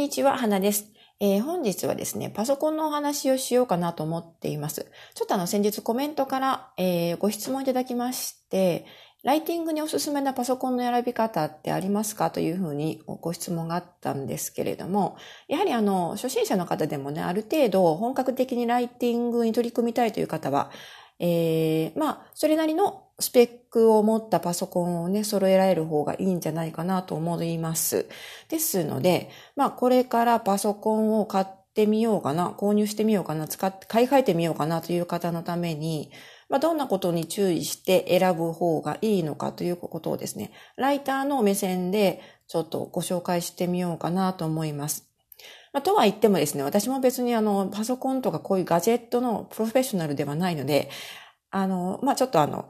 にちは、花です。えー、本日はですね、パソコンのお話をしようかなと思っています。ちょっとあの、先日コメントから、えー、ご質問いただきまして、ライティングにおすすめなパソコンの選び方ってありますかというふうにご質問があったんですけれども、やはりあの、初心者の方でもね、ある程度本格的にライティングに取り組みたいという方は、えー、まあ、それなりのスペックを持ったパソコンをね、揃えられる方がいいんじゃないかなと思います。ですので、まあ、これからパソコンを買ってみようかな、購入してみようかな、使って、買い替えてみようかなという方のために、まあ、どんなことに注意して選ぶ方がいいのかということをですね、ライターの目線でちょっとご紹介してみようかなと思います。まあ、とは言ってもですね、私も別にあの、パソコンとかこういうガジェットのプロフェッショナルではないので、あの、まあ、ちょっとあの、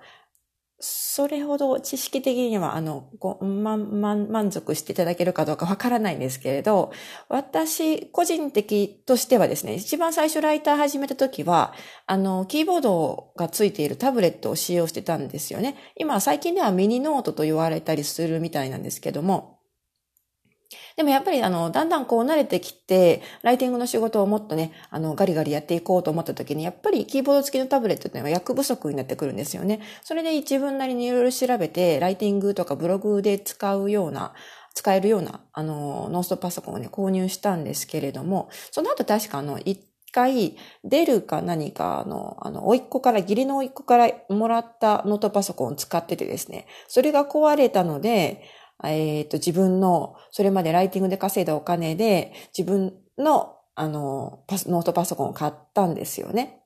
それほど知識的には、あの、ご、ま、ま、満足していただけるかどうかわからないんですけれど、私、個人的としてはですね、一番最初ライター始めた時は、あの、キーボードがついているタブレットを使用してたんですよね。今、最近ではミニノートと言われたりするみたいなんですけども、でもやっぱりあの、だんだんこう慣れてきて、ライティングの仕事をもっとね、あの、ガリガリやっていこうと思った時に、やっぱりキーボード付きのタブレットっていうのは役不足になってくるんですよね。それで一文なりにいろいろ調べて、ライティングとかブログで使うような、使えるような、あの、ノーストパソコンをね、購入したんですけれども、その後確かあの、一回、出るか何かの、あの、おいっ子から、義理のおいっ子からもらったノートパソコンを使っててですね、それが壊れたので、えっ、ー、と、自分の、それまでライティングで稼いだお金で、自分の、あの、パスノートパソコンを買ったんですよね。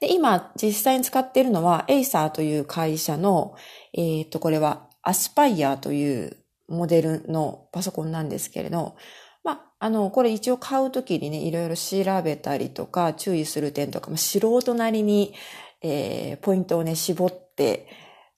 で、今、実際に使っているのは、エイサーという会社の、えっ、ー、と、これは、アスパイアというモデルのパソコンなんですけれど、まあ、あの、これ一応買うときにね、いろいろ調べたりとか、注意する点とか、まあ、素人なりに、えー、ポイントをね、絞って、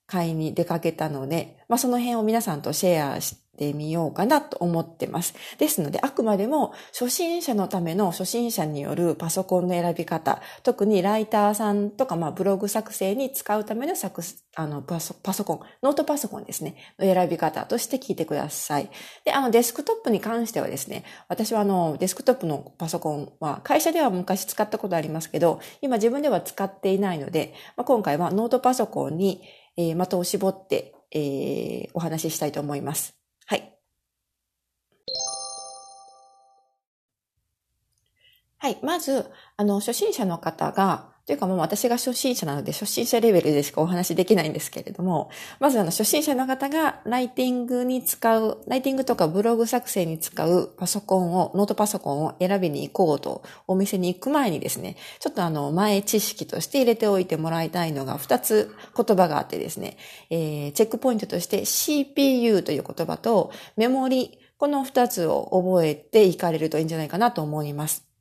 買いに出かけたので、まあ、その辺を皆さんとシェアしてみようかなと思ってます。ですので、あくまでも初心者のための初心者によるパソコンの選び方、特にライターさんとか、まあ、ブログ作成に使うための作、あのパソ、パソコン、ノートパソコンですね、の選び方として聞いてください。で、あの、デスクトップに関してはですね、私はあの、デスクトップのパソコンは、会社では昔使ったことありますけど、今自分では使っていないので、まあ、今回はノートパソコンにえー、的を絞って、えー、お話ししたいと思います。はい。はい。まず、あの、初心者の方が、というかもう私が初心者なので初心者レベルでしかお話できないんですけれども、まずあの初心者の方がライティングに使う、ライティングとかブログ作成に使うパソコンを、ノートパソコンを選びに行こうとお店に行く前にですね、ちょっとあの前知識として入れておいてもらいたいのが2つ言葉があってですね、えー、チェックポイントとして CPU という言葉とメモリ、この2つを覚えていかれるといいんじゃないかなと思います。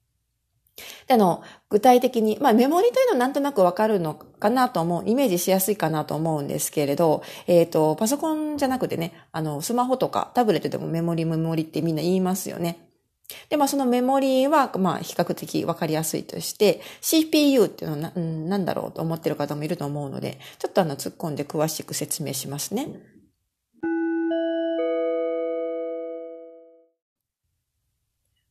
で、あの、具体的に、まあメモリというのはなんとなくわかるのかなと思う、イメージしやすいかなと思うんですけれど、えっ、ー、と、パソコンじゃなくてね、あの、スマホとかタブレットでもメモリメモリってみんな言いますよね。で、まあそのメモリは、まあ比較的わかりやすいとして、CPU っていうのはな、なんだろうと思ってる方もいると思うので、ちょっとあの突っ込んで詳しく説明しますね。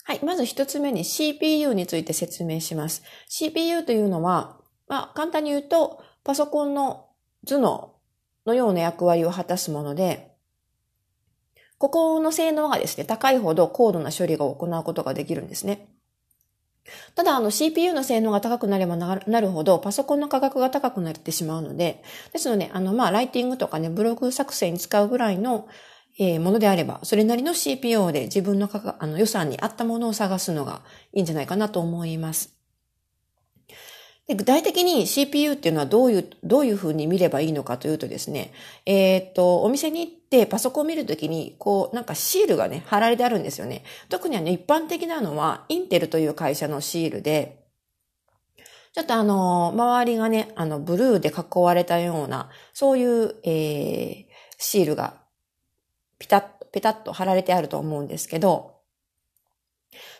はい。まず一つ目に CPU について説明します。CPU というのは、まあ、簡単に言うと、パソコンの頭脳のような役割を果たすもので、ここの性能がですね、高いほど高度な処理を行うことができるんですね。ただ、あの CPU の性能が高くなればなるほど、パソコンの価格が高くなってしまうので、ですので、あの、まあ、ライティングとかね、ブログ作成に使うぐらいのえー、ものであれば、それなりの CPO で自分のかあの予算に合ったものを探すのがいいんじゃないかなと思います。で具体的に CPU っていうのはどういう、どういうふうに見ればいいのかというとですね、えー、っと、お店に行ってパソコンを見るときに、こう、なんかシールがね、貼られてあるんですよね。特にあの、一般的なのは、インテルという会社のシールで、ちょっとあの、周りがね、あの、ブルーで囲われたような、そういう、えー、シールがピタッ、ペタッと貼られてあると思うんですけど、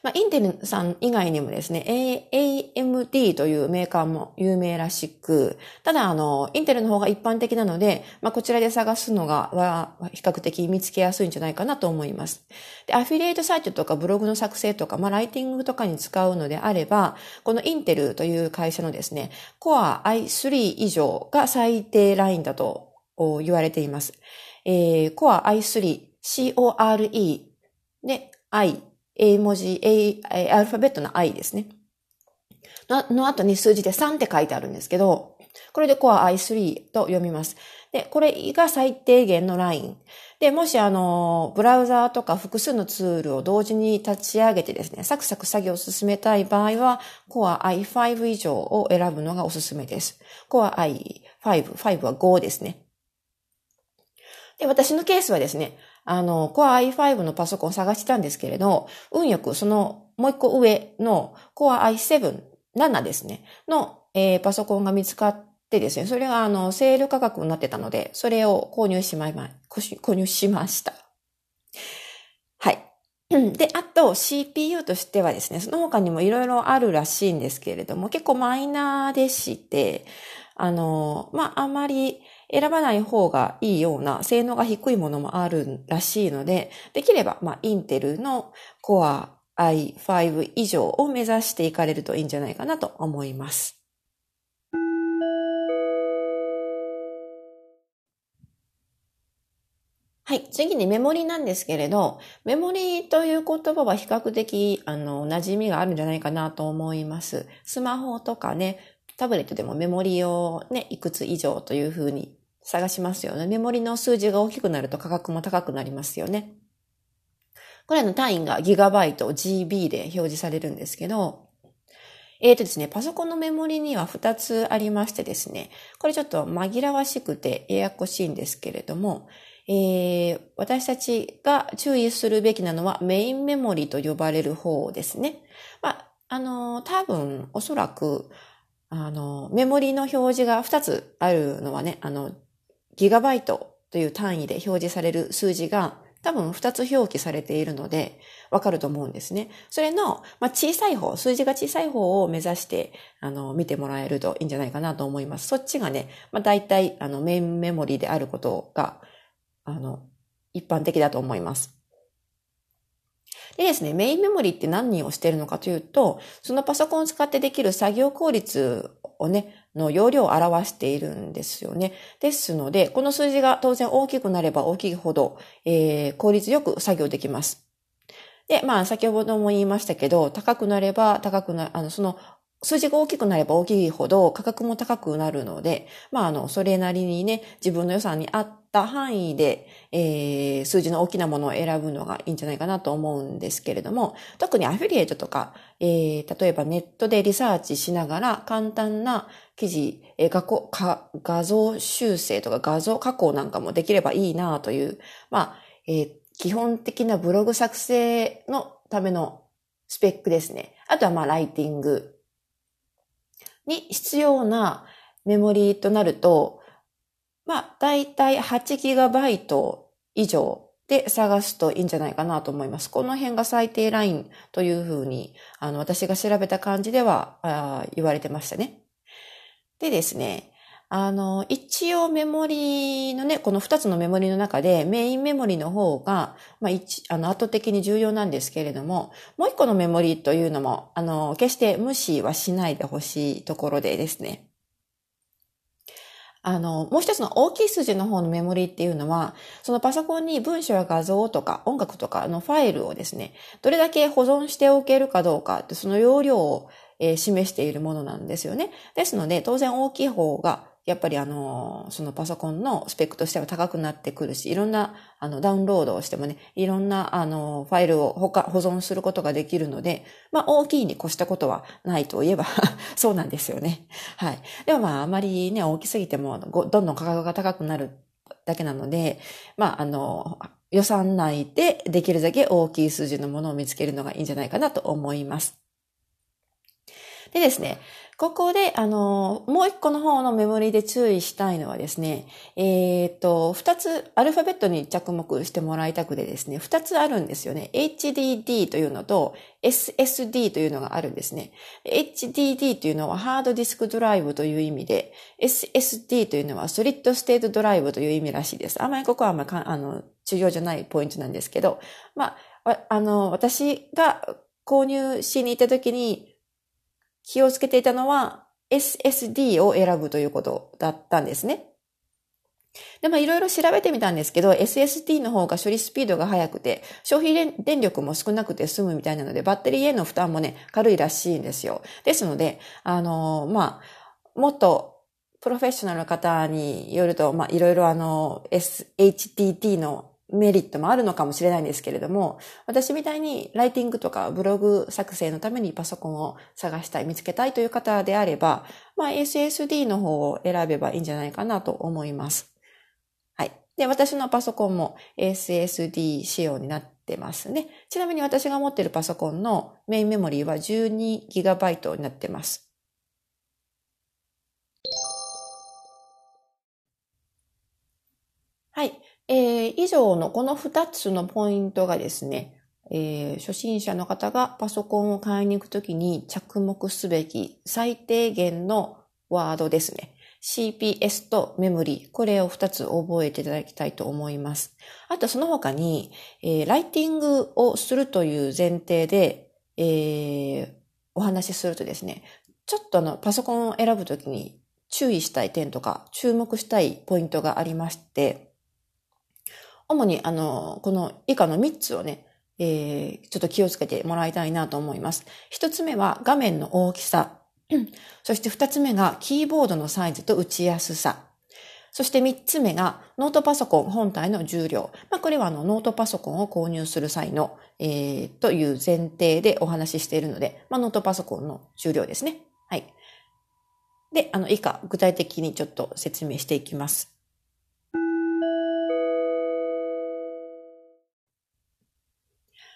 まあ、インテルさん以外にもですね、AMD というメーカーも有名らしく、ただ、あの、インテルの方が一般的なので、まあ、こちらで探すのが、は、比較的見つけやすいんじゃないかなと思います。で、アフィリエイトサイトとかブログの作成とか、まあ、ライティングとかに使うのであれば、このインテルという会社のですね、Core i3 以上が最低ラインだと言われています。えー、Core i3、CORE で i A 文字、A、アルファベットの I ですね。のの後に数字で3って書いてあるんですけど、これで Core i3 と読みます。で、これが最低限のライン。で、もしあの、ブラウザーとか複数のツールを同時に立ち上げてですね、サクサク作業を進めたい場合は、Core i5 以上を選ぶのがおすすめです。Core i5、5は5ですね。で、私のケースはですね、あの、Core i5 のパソコンを探してたんですけれど、運よくそのもう一個上の Core i7、7ですね、の、えー、パソコンが見つかってですね、それがあの、セール価格になってたので、それを購入しまいま、購入しました。はい。で、あと CPU としてはですね、その他にもいろいろあるらしいんですけれども、結構マイナーでして、あの、まあ、あまり選ばない方がいいような性能が低いものもあるらしいので、できれば、まあ、インテルの Core i5 以上を目指していかれるといいんじゃないかなと思います。はい。次にメモリなんですけれど、メモリという言葉は比較的、あの、馴染みがあるんじゃないかなと思います。スマホとかね、タブレットでもメモリをね、いくつ以上というふうに探しますよね。メモリの数字が大きくなると価格も高くなりますよね。これの単位がギガバイト、GB で表示されるんですけど、えーとですね、パソコンのメモリには2つありましてですね、これちょっと紛らわしくてややこしいんですけれども、えー、私たちが注意するべきなのはメインメモリと呼ばれる方ですね。まあ、あの、多分、おそらく、あの、メモリの表示が2つあるのはね、あの、ギガバイトという単位で表示される数字が多分2つ表記されているのでわかると思うんですね。それの、まあ、小さい方、数字が小さい方を目指してあの見てもらえるといいんじゃないかなと思います。そっちがね、まあ、大体あのメインメモリであることがあの一般的だと思います。でですね、メインメモリって何をしているのかというと、そのパソコンを使ってできる作業効率をね、の容量を表しているんですよね。ですので、この数字が当然大きくなれば大きいほど、えー、効率よく作業できます。で、まあ、先ほども言いましたけど、高くなれば高くな、あの、その数字が大きくなれば大きいほど価格も高くなるので、まあ、あの、それなりにね、自分の予算に合った範囲で、えー、数字の大きなものを選ぶのがいいんじゃないかなと思うんですけれども、特にアフィリエイトとか、えー、例えばネットでリサーチしながら簡単な記事、えー、画画画像修正とか画像加工なんかもできればいいなという、まあ、えー、基本的なブログ作成のためのスペックですね。あとはまあライティングに必要なメモリーとなると、まあ、だいたい 8GB 以上で探すといいんじゃないかなと思います。この辺が最低ラインというふうに、あの、私が調べた感じではあ言われてましたね。でですね、あの、一応メモリのね、この二つのメモリの中でメインメモリの方が、まあ一、あの、圧倒的に重要なんですけれども、もう一個のメモリというのも、あの、決して無視はしないでほしいところでですね。あの、もう一つの大きい数字の方のメモリっていうのは、そのパソコンに文章や画像とか音楽とかのファイルをですね、どれだけ保存しておけるかどうかって、その容量を示しているものなんですよね。ですので、当然大きい方がやっぱりあの、そのパソコンのスペックとしては高くなってくるし、いろんなあのダウンロードをしてもね、いろんなあのファイルを他保存することができるので、まあ大きいに越したことはないといえば そうなんですよね。はい。でもまああまりね、大きすぎてもどんどん価格が高くなるだけなので、まああの、予算内でできるだけ大きい数字のものを見つけるのがいいんじゃないかなと思います。でですね、ここで、あの、もう一個の方のメモリで注意したいのはですね、えっ、と、二つ、アルファベットに着目してもらいたくてですね、二つあるんですよね。HDD というのと SSD というのがあるんですね。HDD というのはハードディスクドライブという意味で、SSD というのはソリッドステートドライブという意味らしいです。あまりここはあまりあの、重要じゃないポイントなんですけど、まあ、あの、私が購入しに行った時に、気をつけていたのは SSD を選ぶということだったんですね。で、まあいろいろ調べてみたんですけど、SSD の方が処理スピードが速くて、消費電力も少なくて済むみたいなので、バッテリーへの負担もね、軽いらしいんですよ。ですので、あのー、まあ、もっとプロフェッショナルの方によると、まあいろいろあの、SHTT のメリットもあるのかもしれないんですけれども、私みたいにライティングとかブログ作成のためにパソコンを探したい、見つけたいという方であれば、まあ SSD の方を選べばいいんじゃないかなと思います。はい。で、私のパソコンも SSD 仕様になってますね。ちなみに私が持っているパソコンのメインメモリーは 12GB になってます。はい。えー、以上のこの2つのポイントがですね、えー、初心者の方がパソコンを買いに行くときに着目すべき最低限のワードですね。CPS とメモリー、これを2つ覚えていただきたいと思います。あとその他に、えー、ライティングをするという前提で、えー、お話しするとですね、ちょっとあのパソコンを選ぶときに注意したい点とか注目したいポイントがありまして、主にあの、この以下の3つをね、えー、ちょっと気をつけてもらいたいなと思います。1つ目は画面の大きさ。そして2つ目がキーボードのサイズと打ちやすさ。そして3つ目がノートパソコン本体の重量。まあ、これはあのノートパソコンを購入する際の、えー、という前提でお話ししているので、まあ、ノートパソコンの重量ですね。はい。で、あの、以下、具体的にちょっと説明していきます。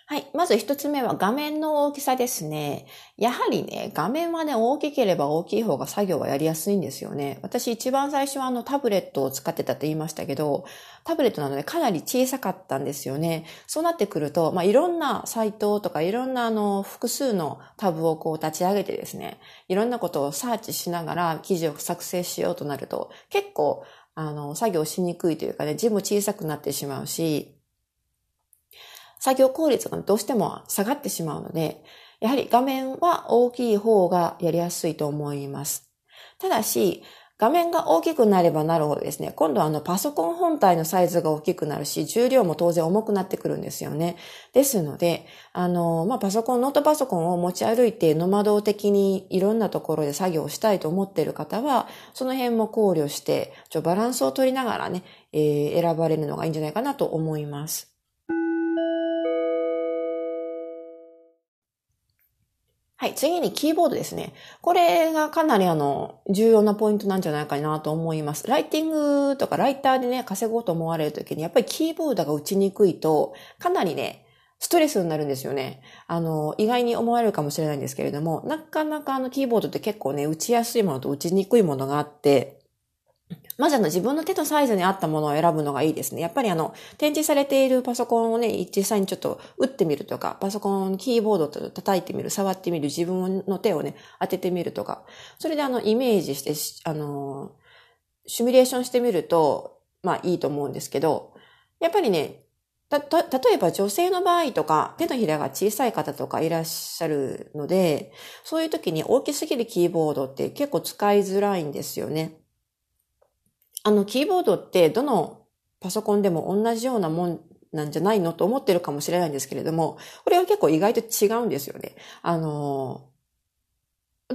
はい。まず一つ目は画面の大きさですね。やはりね、画面はね、大きければ大きい方が作業はやりやすいんですよね。私一番最初はあのタブレットを使ってたって言いましたけど、タブレットなのでかなり小さかったんですよね。そうなってくると、まあ、いろんなサイトとかいろんなあの複数のタブをこう立ち上げてですね、いろんなことをサーチしながら記事を作成しようとなると、結構あの作業しにくいというかね、字も小さくなってしまうし、作業効率がどうしても下がってしまうので、やはり画面は大きい方がやりやすいと思います。ただし、画面が大きくなればなるほどですね、今度はあのパソコン本体のサイズが大きくなるし、重量も当然重くなってくるんですよね。ですので、あの、まあ、パソコン、ノートパソコンを持ち歩いてノマド的にいろんなところで作業したいと思っている方は、その辺も考慮して、ちょバランスを取りながらね、えー、選ばれるのがいいんじゃないかなと思います。はい、次にキーボードですね。これがかなりあの、重要なポイントなんじゃないかなと思います。ライティングとかライターでね、稼ごうと思われるときに、やっぱりキーボードが打ちにくいと、かなりね、ストレスになるんですよね。あの、意外に思われるかもしれないんですけれども、なかなかあのキーボードって結構ね、打ちやすいものと打ちにくいものがあって、まずあの自分の手のサイズに合ったものを選ぶのがいいですね。やっぱりあの、展示されているパソコンをね、実際にちょっと打ってみるとか、パソコン、キーボードと叩いてみる、触ってみる、自分の手をね、当ててみるとか、それであの、イメージして、あの、シミュレーションしてみると、まあいいと思うんですけど、やっぱりね、た、た、例えば女性の場合とか、手のひらが小さい方とかいらっしゃるので、そういう時に大きすぎるキーボードって結構使いづらいんですよね。あの、キーボードってどのパソコンでも同じようなもんなんじゃないのと思ってるかもしれないんですけれども、これは結構意外と違うんですよね。あの、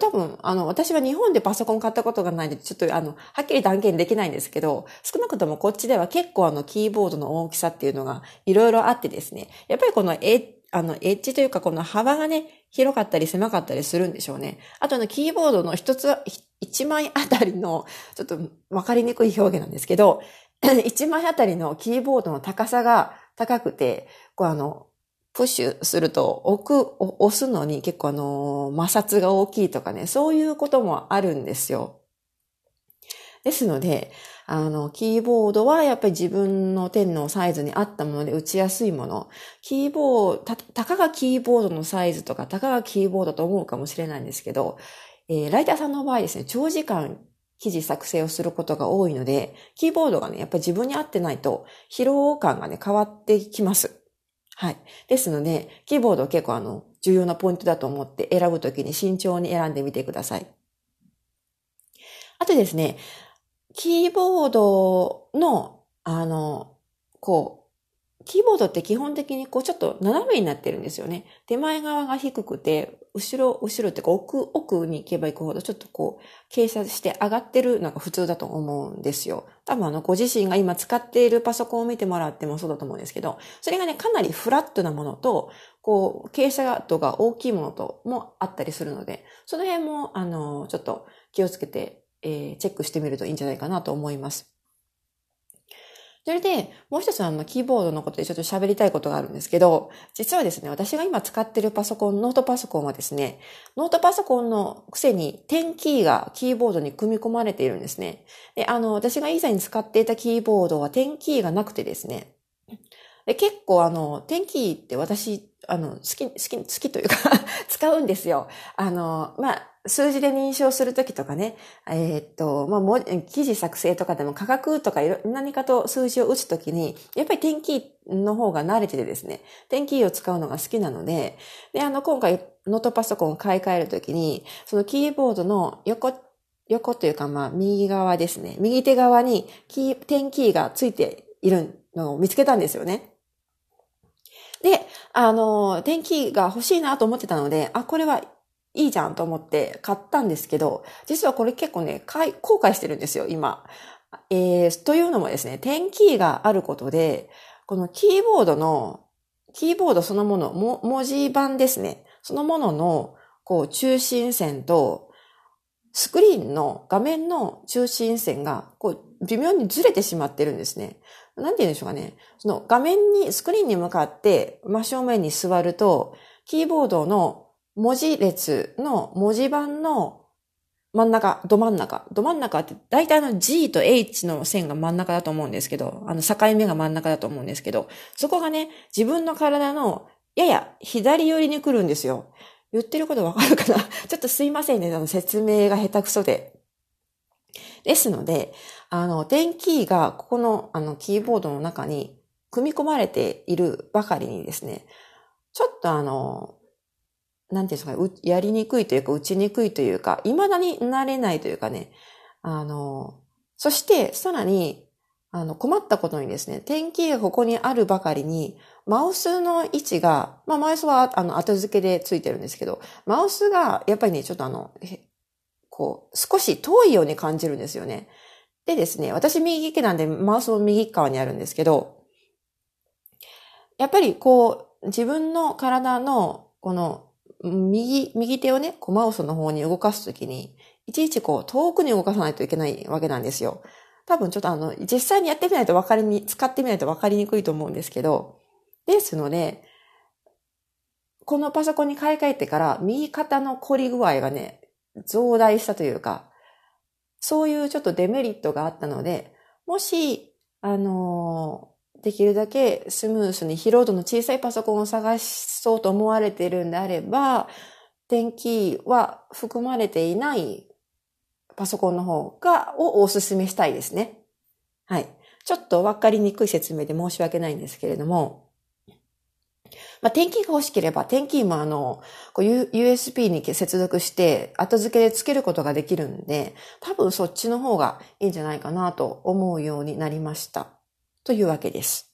多分、あの、私は日本でパソコン買ったことがないんで、ちょっとあの、はっきり断言できないんですけど、少なくともこっちでは結構あの、キーボードの大きさっていうのがいろいろあってですね、やっぱりこのエあの、エッジというかこの幅がね、広かったり狭かったりするんでしょうね。あとのキーボードの一つ、一枚あたりの、ちょっとわかりにくい表現なんですけど、一枚あたりのキーボードの高さが高くて、こうあの、プッシュすると置く、押すのに結構あの、摩擦が大きいとかね、そういうこともあるんですよ。ですので、あの、キーボードはやっぱり自分の手のサイズに合ったもので打ちやすいもの。キーボード、た、たかがキーボードのサイズとか、たかがキーボードと思うかもしれないんですけど、えー、ライターさんの場合ですね、長時間記事作成をすることが多いので、キーボードがね、やっぱり自分に合ってないと疲労感がね、変わってきます。はい。ですので、キーボード結構あの、重要なポイントだと思って選ぶときに慎重に選んでみてください。あとですね、キーボードの、あの、こう、キーボードって基本的にこうちょっと斜めになってるんですよね。手前側が低くて、後ろ、後ろってこう奥、奥に行けば行くほどちょっとこう傾斜して上がってるのが普通だと思うんですよ。多分あのご自身が今使っているパソコンを見てもらってもそうだと思うんですけど、それがね、かなりフラットなものと、こう傾斜度が大きいものともあったりするので、その辺もあの、ちょっと気をつけて、えー、チェックしてみるといいんじゃないかなと思います。それで、もう一つあの、キーボードのことでちょっと喋りたいことがあるんですけど、実はですね、私が今使ってるパソコン、ノートパソコンはですね、ノートパソコンのくせに点キーがキーボードに組み込まれているんですね。で、あの、私が以前使っていたキーボードは点キーがなくてですね、で結構あの、点キーって私、あの、好き、好き、好きというか 使うんですよ。あの、まあ、数字で認証するときとかね、えー、っと、まあ、も記事作成とかでも価格とかいろ、何かと数字を打つときに、やっぱり点キーの方が慣れててですね、点キーを使うのが好きなので、で、あの、今回ノートパソコンを買い替えるときに、そのキーボードの横、横というか、まあ、右側ですね。右手側にキー、点キーがついているのを見つけたんですよね。で、あの、天気が欲しいなと思ってたので、あ、これはいいじゃんと思って買ったんですけど、実はこれ結構ね、後悔してるんですよ、今。えー、というのもですね、点キーがあることで、このキーボードの、キーボードそのもの、も文字盤ですね。そのものの、こう、中心線と、スクリーンの画面の中心線が、こう、微妙にずれてしまってるんですね。なんて言うんでしょうかね。その画面に、スクリーンに向かって真正面に座ると、キーボードの文字列の文字盤の真ん中、ど真ん中。ど真ん中って大体あの G と H の線が真ん中だと思うんですけど、あの境目が真ん中だと思うんですけど、そこがね、自分の体のやや左寄りに来るんですよ。言ってることわかるかな？ちょっとすいませんね、あの説明が下手くそで。ですので、あの、電キーがここのあのキーボードの中に組み込まれているばかりにですね、ちょっとあの、なんていうんですかね、やりにくいというか、打ちにくいというか、未だになれないというかね、あの、そしてさらに、あの、困ったことにですね、点キーがここにあるばかりに、マウスの位置が、まあ、マウスは、あの、後付けでついてるんですけど、マウスが、やっぱりね、ちょっとあの、こう、少し遠いように感じるんですよね。でですね、私右利きなんでマウスも右側にあるんですけど、やっぱりこう、自分の体のこの右、右手をね、こうマウスの方に動かすときに、いちいちこう遠くに動かさないといけないわけなんですよ。多分ちょっとあの、実際にやってみないと分かりに、使ってみないと分かりにくいと思うんですけど、ですので、このパソコンに買い替えてから右肩の凝り具合がね、増大したというか、そういうちょっとデメリットがあったので、もし、あのできるだけスムースに疲労度の小さいパソコンを探しそうと思われているんであれば、電気は含まれていないパソコンの方が、をお勧めしたいですね。はい。ちょっとわかりにくい説明で申し訳ないんですけれども、まあ、点キーが欲しければ、点キーもあの、USB に接続して、後付けで付けることができるんで、多分そっちの方がいいんじゃないかなと思うようになりました。というわけです。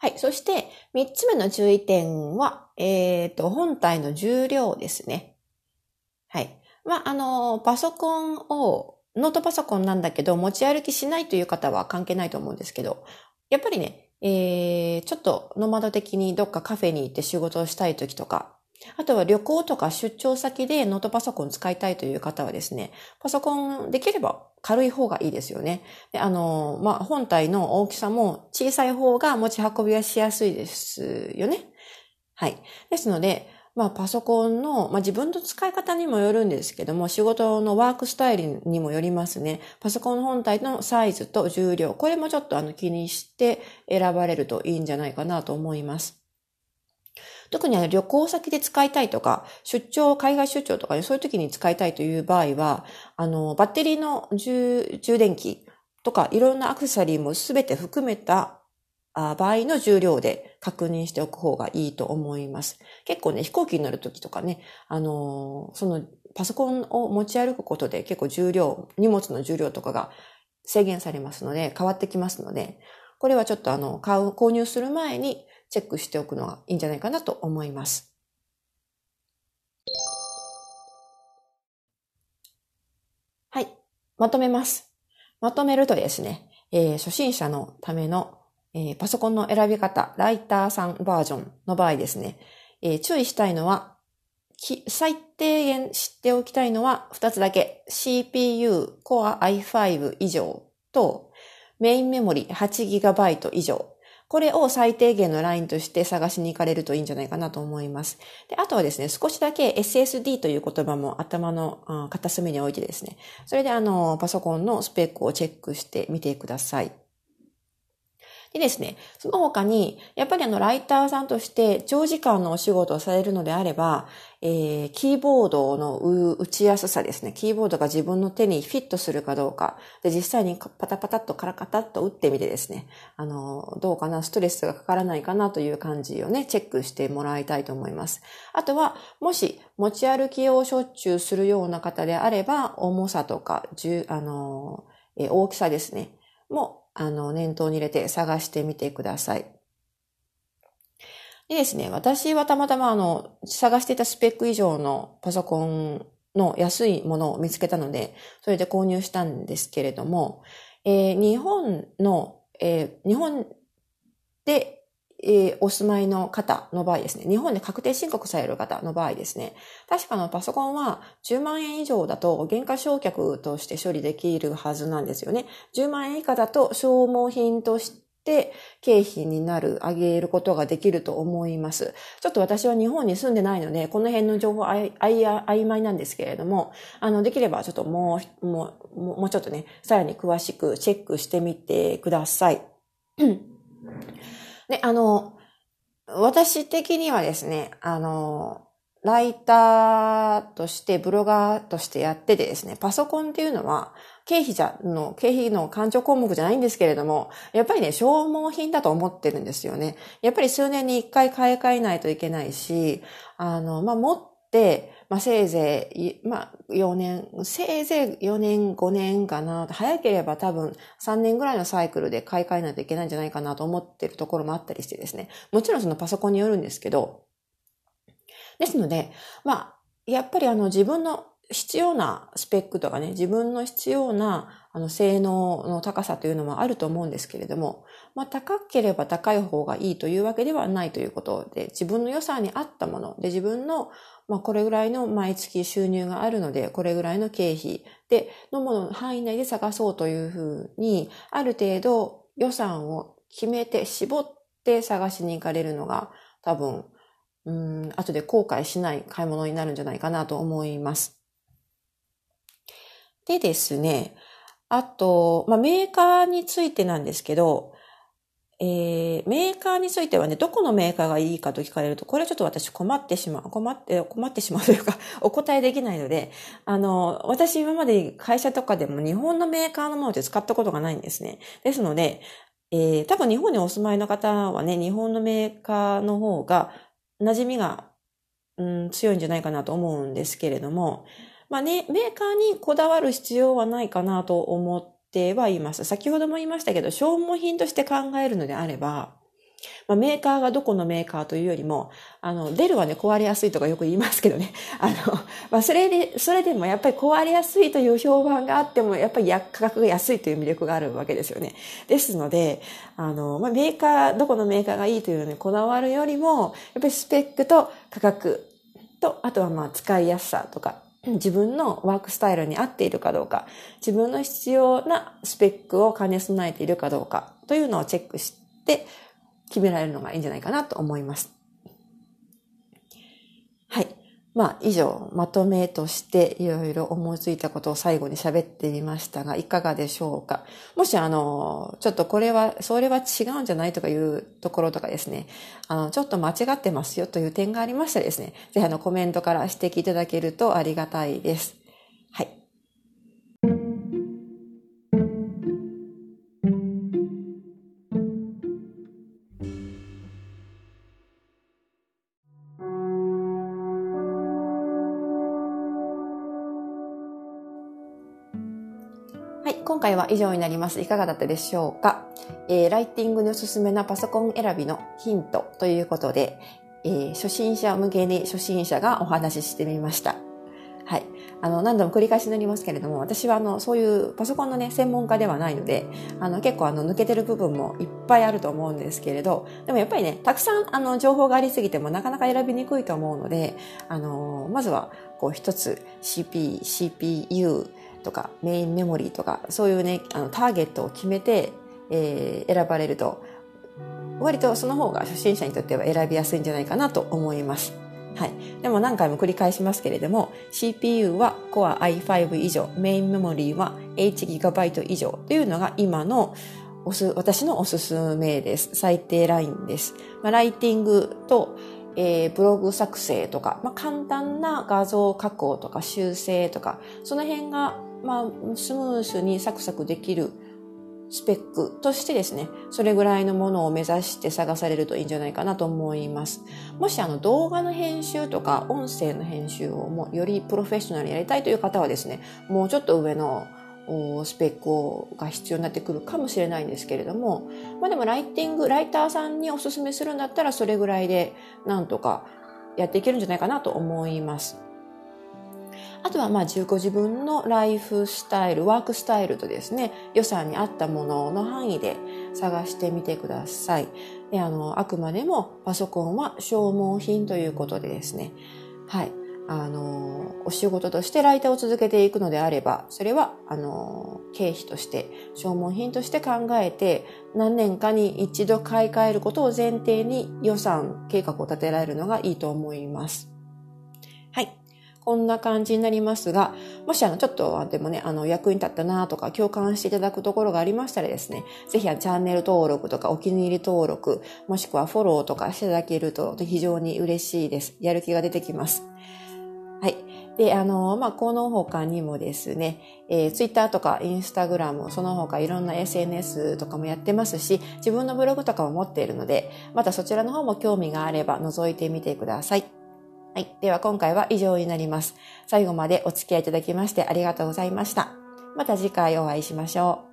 はい。そして、三つ目の注意点は、えっ、ー、と、本体の重量ですね。はい。まあ、あの、パソコンをノートパソコンなんだけど、持ち歩きしないという方は関係ないと思うんですけど、やっぱりね、えー、ちょっとノマド的にどっかカフェに行って仕事をしたい時とか、あとは旅行とか出張先でノートパソコン使いたいという方はですね、パソコンできれば軽い方がいいですよね。あの、まあ、本体の大きさも小さい方が持ち運びはしやすいですよね。はい。ですので、まあ、パソコンの、まあ、自分の使い方にもよるんですけども、仕事のワークスタイルにもよりますね。パソコン本体のサイズと重量、これもちょっとあの気にして選ばれるといいんじゃないかなと思います。特にあの旅行先で使いたいとか、出張、海外出張とかね、そういう時に使いたいという場合は、あの、バッテリーの充電器とか、いろんなアクセサリーもすべて含めた場合の重量で確認しておく方がいいと思います。結構ね、飛行機に乗るときとかね、あの、そのパソコンを持ち歩くことで結構重量、荷物の重量とかが制限されますので、変わってきますので、これはちょっとあの、買う、購入する前にチェックしておくのがいいんじゃないかなと思います。はい。まとめます。まとめるとですね、えー、初心者のためのえー、パソコンの選び方、ライターさんバージョンの場合ですね、えー、注意したいのは、最低限知っておきたいのは2つだけ。CPU Core i5 以上とメインメモリ 8GB 以上。これを最低限のラインとして探しに行かれるといいんじゃないかなと思います。であとはですね、少しだけ SSD という言葉も頭の片隅に置いてですね、それであの、パソコンのスペックをチェックしてみてください。でですね、その他に、やっぱりあの、ライターさんとして長時間のお仕事をされるのであれば、えー、キーボードの打ちやすさですね。キーボードが自分の手にフィットするかどうか。で、実際にパタパタっとカラカタっと打ってみてですね、あの、どうかな、ストレスがかからないかなという感じをね、チェックしてもらいたいと思います。あとは、もし持ち歩きをしょっちゅうするような方であれば、重さとか、あの、えー、大きさですね。もあの、念頭に入れて探してみてください。でですね、私はたまたまあの、探していたスペック以上のパソコンの安いものを見つけたので、それで購入したんですけれども、えー、日本の、えー、日本でえ、お住まいの方の場合ですね、日本で確定申告される方の場合ですね、確かのパソコンは10万円以上だと原価償却として処理できるはずなんですよね。10万円以下だと消耗品として経費になる、上げることができると思います。ちょっと私は日本に住んでないので、この辺の情報あいあい曖昧なんですけれども、あの、できればちょっともう、もう、もうちょっとね、さらに詳しくチェックしてみてください。で、あの、私的にはですね、あの、ライターとしてブロガーとしてやっててですね、パソコンっていうのは経費じゃ、の、経費の勘定項目じゃないんですけれども、やっぱりね、消耗品だと思ってるんですよね。やっぱり数年に一回買い替えないといけないし、あの、まあ、持っ、まあ、せいぜい、まあ、4年、せいぜい4年、5年かな。早ければ多分3年ぐらいのサイクルで買い替えないといけないんじゃないかなと思ってるところもあったりしてですね。もちろんそのパソコンによるんですけど。ですので、まあ、やっぱりあの自分の必要なスペックとかね、自分の必要なあの性能の高さというのもあると思うんですけれども、まあ高ければ高い方がいいというわけではないということで、自分の予算に合ったもので自分のまあ、これぐらいの毎月収入があるので、これぐらいの経費で、のもの範囲内で探そうというふうに、ある程度予算を決めて、絞って探しに行かれるのが、多分、うん、後で後悔しない買い物になるんじゃないかなと思います。でですね、あと、まあ、メーカーについてなんですけど、えー、メーカーについてはね、どこのメーカーがいいかと聞かれると、これはちょっと私困ってしまう、困って、困ってしまうというか、お答えできないので、あの、私今まで会社とかでも日本のメーカーのもので使ったことがないんですね。ですので、えー、多分日本にお住まいの方はね、日本のメーカーの方が馴染みが、うん、強いんじゃないかなと思うんですけれども、まあね、メーカーにこだわる必要はないかなと思ってはいます。先ほども言いましたけど、消耗品として考えるのであれば、まあ、メーカーがどこのメーカーというよりも、あの、デルはね、壊れやすいとかよく言いますけどね。あの、まあ、それで、それでもやっぱり壊れやすいという評判があっても、やっぱり価格が安いという魅力があるわけですよね。ですので、あの、まあ、メーカー、どこのメーカーがいいというのにこだわるよりも、やっぱりスペックと価格と、あとはまあ、使いやすさとか、自分のワークスタイルに合っているかどうか、自分の必要なスペックを兼ね備えているかどうかというのをチェックして決められるのがいいんじゃないかなと思います。はい。まあ、以上、まとめとしていろいろ思いついたことを最後に喋ってみましたが、いかがでしょうか？もし、あの、ちょっとこれは、それは違うんじゃないとかいうところとかですね、あの、ちょっと間違ってますよという点がありましたらですね、ぜひあの、コメントから指摘いただけるとありがたいです。はい今回は以上になります。いかがだったでしょうか、えー、ライティングにおすすめなパソコン選びのヒントということで、えー、初心者向けに初心者がお話ししてみました。はい。あの、何度も繰り返しになりますけれども、私はあの、そういうパソコンのね、専門家ではないので、あの、結構あの、抜けてる部分もいっぱいあると思うんですけれど、でもやっぱりね、たくさんあの、情報がありすぎてもなかなか選びにくいと思うので、あの、まずは、こう一つ CP、CPU、とかメインメモリーとかそういうねあのターゲットを決めて、えー、選ばれると割とその方が初心者にとっては選びやすいんじゃないかなと思います。はい。でも何回も繰り返しますけれども、CPU は Core i5 以上、メインメモリーは 8GB 以上というのが今のおす私のおすすめです。最低ラインです。まあ、ライティングと、えー、ブログ作成とか、まあ、簡単な画像加工とか修正とか、その辺がまあ、スムースにサクサクできるスペックとしてですね、それぐらいのものを目指して探されるといいんじゃないかなと思います。もしあの動画の編集とか音声の編集をもよりプロフェッショナルにやりたいという方はですね、もうちょっと上のスペックが必要になってくるかもしれないんですけれども、まあでもライティング、ライターさんにおすすめするんだったらそれぐらいでなんとかやっていけるんじゃないかなと思います。あとはまあご自分のライフスタイル、ワークスタイルとですね、予算に合ったものの範囲で探してみてください。で、あの、あくまでもパソコンは消耗品ということでですね、はい。あの、お仕事としてライターを続けていくのであれば、それは、あの、経費として、消耗品として考えて、何年かに一度買い替えることを前提に予算、計画を立てられるのがいいと思います。こんな感じになりますが、もしあの、ちょっとでもね、あの、役に立ったなとか、共感していただくところがありましたらですね、ぜひチャンネル登録とか、お気に入り登録、もしくはフォローとかしていただけると非常に嬉しいです。やる気が出てきます。はい。で、あの、まあ、この他にもですね、えー、Twitter とか Instagram、その他いろんな SNS とかもやってますし、自分のブログとかも持っているので、またそちらの方も興味があれば覗いてみてください。はい。では今回は以上になります。最後までお付き合いいただきましてありがとうございました。また次回お会いしましょう。